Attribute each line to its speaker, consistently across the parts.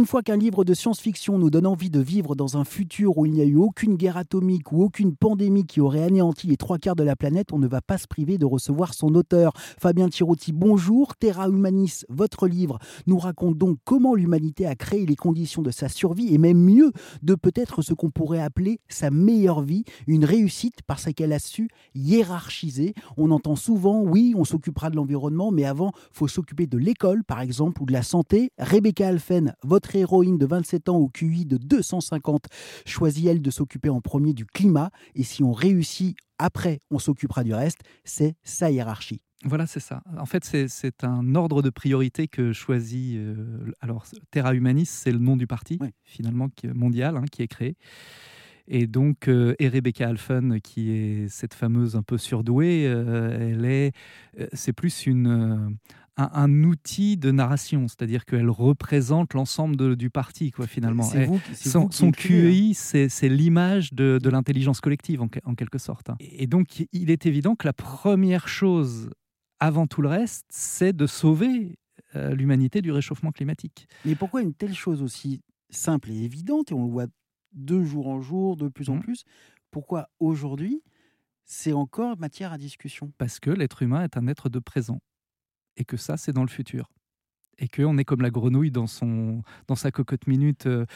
Speaker 1: une fois qu'un livre de science-fiction nous donne envie de vivre dans un futur où il n'y a eu aucune guerre atomique ou aucune pandémie qui aurait anéanti les trois quarts de la planète, on ne va pas se priver de recevoir son auteur. Fabien Tirotti, bonjour. Terra Humanis, votre livre, nous raconte donc comment l'humanité a créé les conditions de sa survie et même mieux, de peut-être ce qu'on pourrait appeler sa meilleure vie, une réussite parce qu'elle a su hiérarchiser. On entend souvent, oui, on s'occupera de l'environnement, mais avant, faut s'occuper de l'école, par exemple, ou de la santé. Rebecca Alphen, votre héroïne de 27 ans au QI de 250, choisit, elle, de s'occuper en premier du climat. Et si on réussit, après, on s'occupera du reste. C'est sa hiérarchie.
Speaker 2: Voilà, c'est ça. En fait, c'est un ordre de priorité que choisit. Euh, alors, Terra Humanis, c'est le nom du parti, finalement, mondial, hein, qui est créé. Et donc, euh, et Rebecca Alphen, qui est cette fameuse un peu surdouée, euh, elle est, c'est plus une, un, outil de narration, c'est-à-dire qu'elle représente l'ensemble du parti, quoi, finalement.
Speaker 1: Vous,
Speaker 2: son, son QI, c'est l'image de, de l'intelligence collective, en, en, quelque sorte. Et donc, il est évident que la première chose, avant tout le reste, c'est de sauver euh, l'humanité du réchauffement climatique.
Speaker 1: Mais pourquoi une telle chose aussi simple et évidente, et on le voit de jour en jour, de plus en mmh. plus, pourquoi aujourd'hui c'est encore matière à discussion?
Speaker 2: Parce que l'être humain est un être de présent et que ça, c'est dans le futur. Et qu'on est comme la grenouille dans, son, dans sa cocotte minute. Euh,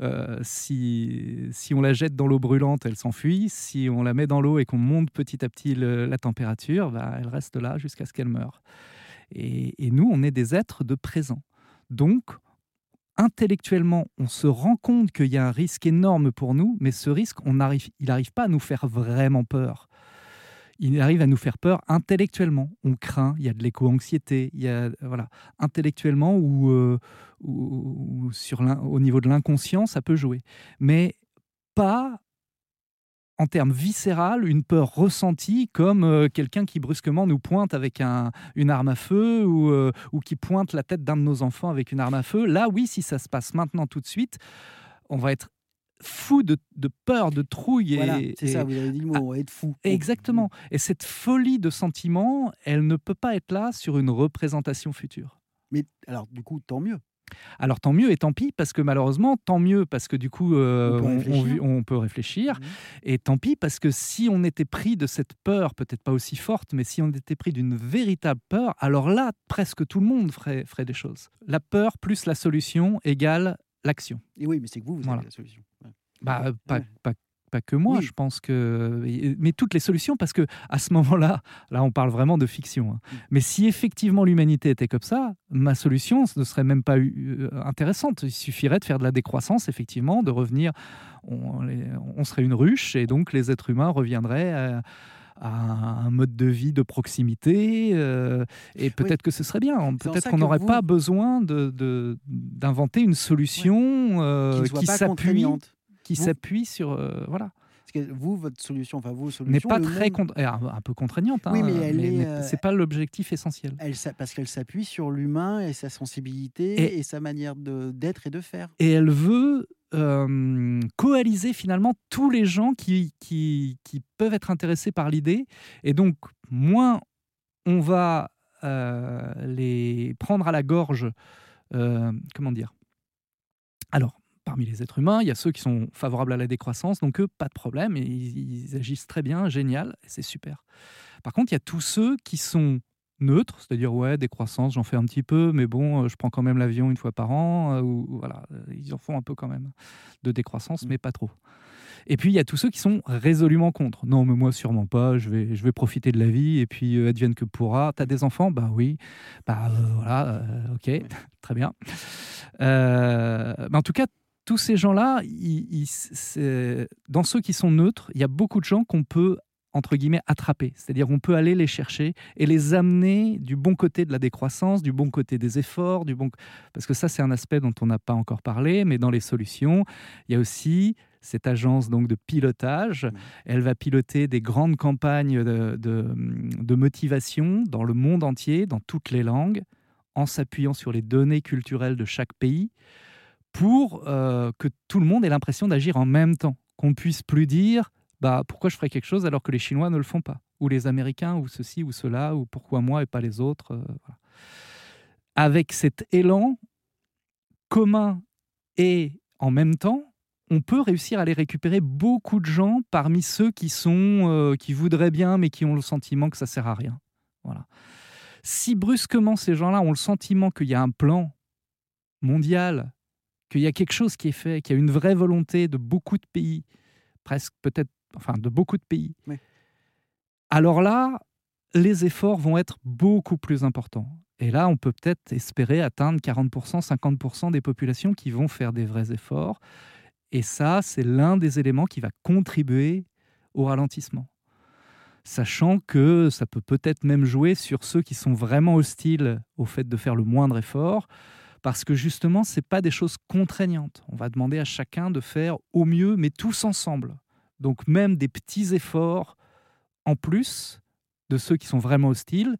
Speaker 2: euh, si, si on la jette dans l'eau brûlante, elle s'enfuit. Si on la met dans l'eau et qu'on monte petit à petit la température, bah, elle reste là jusqu'à ce qu'elle meure. Et, et, nous, on est des êtres de présent. Donc, intellectuellement, on se rend compte qu'il y a un risque énorme pour nous, mais ce risque, on il n'arrive pas à nous faire vraiment peur il arrive à nous faire peur intellectuellement. On craint, il y a de l'éco-anxiété, il y a voilà, intellectuellement ou, euh, sur au niveau de l'inconscient, ça peut jouer, mais pas en termes viscéral, une peur ressentie comme euh, quelqu'un qui brusquement nous pointe avec un, une arme à feu ou, euh, ou qui pointe la tête d'un de nos enfants avec une arme à feu. Là, oui, si ça se passe maintenant tout de suite, on va être fou de, peur, de trouille.
Speaker 1: Voilà, c'est ça, vous avez dit le mot, ah, être fou.
Speaker 2: Exactement. Et cette folie de sentiments, elle ne peut pas être là sur une représentation future.
Speaker 1: Mais alors, du coup, tant mieux.
Speaker 2: Alors tant mieux et tant pis parce que malheureusement tant mieux parce que du coup euh, on, peut réfléchir, mmh. et tant pis parce que si on était pris de cette peur peut-être pas aussi forte mais si on était pris d'une véritable peur alors là presque tout le monde ferait, ferait des choses. La peur plus la solution égale l'action.
Speaker 1: Et oui mais c'est que vous vous avez la solution.
Speaker 2: Bah, pas, pas, pas, que moi, je pense que. Mais toutes les solutions, parce que à ce moment-là, là, on parle vraiment de fiction. Hein. Mmh. Mais si effectivement l'humanité était comme ça, ma solution ne serait même pas euh, intéressante. Il suffirait de faire de la décroissance, effectivement, de revenir. On, on serait une ruche, et donc les êtres humains reviendraient. À, un mode de vie de proximité. Euh, et peut-être que ce serait bien. Peut-être qu'on n'aurait pas besoin d'inventer de, une solution euh, qui s'appuie qui s'appuie sur. Euh, voilà.
Speaker 1: Parce que vous, votre solution, enfin vous,
Speaker 2: n'est pas très un, peu contraignante. Hein,
Speaker 1: oui, mais elle est.
Speaker 2: C'est pas l'objectif essentiel.
Speaker 1: Elle, parce qu'elle s'appuie sur l'humain et sa sensibilité et, sa manière d'être et de faire.
Speaker 2: Et elle veut euh, coaliser finalement tous les gens qui, qui, peuvent être intéressés par l'idée. Et donc, moins on va les prendre à la gorge, comment dire? Alors, parmi les êtres humains, il y a ceux qui sont favorables à la décroissance, donc eux, pas de problème, ils, agissent très bien, génial, c'est super. Par contre, il y a tous ceux qui sont neutres, c'est-à-dire ouais, décroissance, j'en fais un petit peu, mais bon, euh, je prends quand même l'avion une fois par an, euh, ou voilà, euh, ils en font un peu quand même de décroissance, mmh. mais pas trop. Et puis il y a tous ceux qui sont résolument contre. Non, mais moi sûrement pas. Je vais, je vais profiter de la vie et puis advienne que pourra. T'as des enfants? Bah oui. Bah voilà. ok, très bien. en tout cas, tous ces gens-là, dans ceux qui sont neutres, il y a beaucoup de gens qu'on peut entre guillemets attraper, c'est-à-dire on peut aller les chercher et les amener du bon côté de la décroissance, du bon côté des efforts, du bon parce que ça c'est un aspect dont on n'a pas encore parlé, mais dans les solutions, il y a aussi cette agence donc de pilotage. Mmh. Elle va piloter des grandes campagnes de, de motivation dans le monde entier, dans toutes les langues, en s'appuyant sur les données culturelles de chaque pays pour euh, que tout le monde ait l'impression d'agir en même temps, qu'on puisse plus dire bah pourquoi je ferais quelque chose alors que les Chinois ne le font pas, ou les Américains, ou ceci ou cela, ou pourquoi moi et pas les autres. Euh, Avec cet élan commun Et en même temps, on peut réussir à aller récupérer beaucoup de gens parmi ceux qui sont euh, qui voudraient bien mais qui ont le sentiment que ça sert à rien. Voilà. Si brusquement ces gens-là ont le sentiment qu'il y a un plan mondial, qu'il y a quelque chose qui est fait, qu'il y a une vraie volonté de beaucoup de pays, presque peut-être, enfin de beaucoup de pays, alors là, les efforts vont être beaucoup plus importants. Et là, on peut peut-être espérer atteindre 40%, 50% des populations qui vont faire des vrais efforts. Et ça, c'est l'un des éléments qui va contribuer au ralentissement. Sachant que ça peut peut-être même jouer sur ceux qui sont vraiment hostiles au fait de faire le moindre effort, parce que justement, ce pas des choses contraignantes. On va demander à chacun de faire au mieux, mais tous ensemble. Donc même des petits efforts en plus de ceux qui sont vraiment hostiles,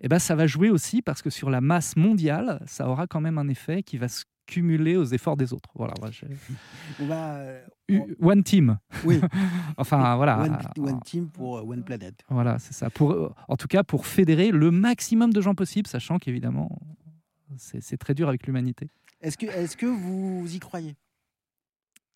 Speaker 2: eh ben, ça va jouer aussi parce que sur la masse mondiale, ça aura quand même un effet qui va se cumuler aux efforts des autres. Voilà.
Speaker 1: On va, euh,
Speaker 2: One team.
Speaker 1: Oui.
Speaker 2: enfin voilà.
Speaker 1: One, team pour euh, One Planet.
Speaker 2: Voilà, c'est ça. Pour, euh, en tout cas, pour fédérer le maximum de gens possible, sachant qu'évidemment, c'est très dur avec l'humanité.
Speaker 1: Est-ce que, est -ce que vous y croyez?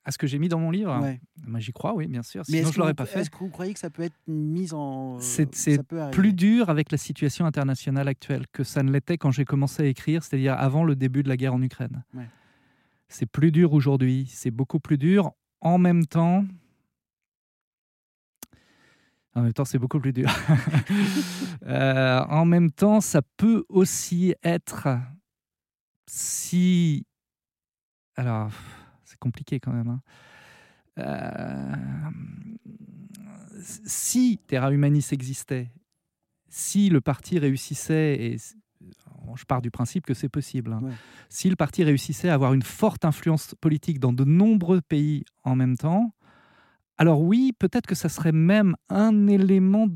Speaker 2: À ce que j'ai mis dans mon livre Moi, J'y crois, oui, bien sûr. Sinon,
Speaker 1: Mais
Speaker 2: je l'aurais pas fait.
Speaker 1: Est-ce que vous croyez que ça peut être mis en.
Speaker 2: C'est plus dur avec la situation internationale actuelle que ça ne l'était quand j'ai commencé à écrire, c'est-à-dire avant le début de la guerre en Ukraine. C'est plus dur aujourd'hui, c'est beaucoup plus dur. En même temps. En même temps, c'est beaucoup plus dur. Euh, en même temps, ça peut aussi être si. Alors compliqué quand même. Hein. Euh, si Terra Humanis existait, si le parti réussissait, et je pars du principe que c'est possible, hein, si le parti réussissait à avoir une forte influence politique dans de nombreux pays en même temps, alors oui, peut-être que ça serait même un élément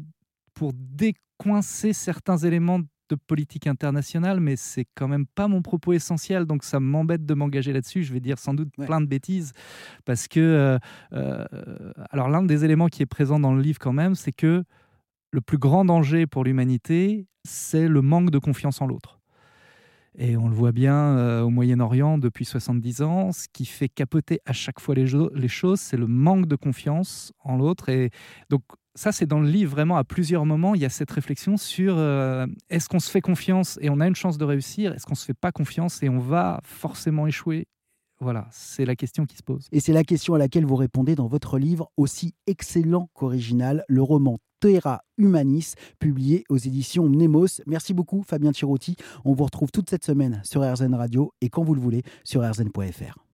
Speaker 2: pour décoincer certains éléments de politique internationale, mais c'est quand même pas mon propos essentiel, donc ça m'embête de m'engager là-dessus. Je vais dire sans doute plein de bêtises, parce que, euh, euh, alors l'un des éléments qui est présent dans le livre quand même, c'est que le plus grand danger pour l'humanité, c'est le manque de confiance en l'autre. Et on le voit bien euh, au Moyen-Orient depuis 70 ans, ce qui fait capoter à chaque fois les, choses, c'est le manque de confiance en l'autre. Et donc ça, c'est dans le livre vraiment à plusieurs moments, il y a cette réflexion sur euh, est-ce qu'on se fait confiance et on a une chance de réussir, est-ce qu'on se fait pas confiance et on va forcément échouer? Voilà, c'est la question qui se pose.
Speaker 1: Et c'est la question à laquelle vous répondez dans votre livre, aussi excellent qu'original, le roman Terra Humanis, publié aux éditions Nemos. Merci beaucoup, Fabien Tirotti. On vous retrouve toute cette semaine sur RZN Radio et quand vous le voulez sur rzn.fr.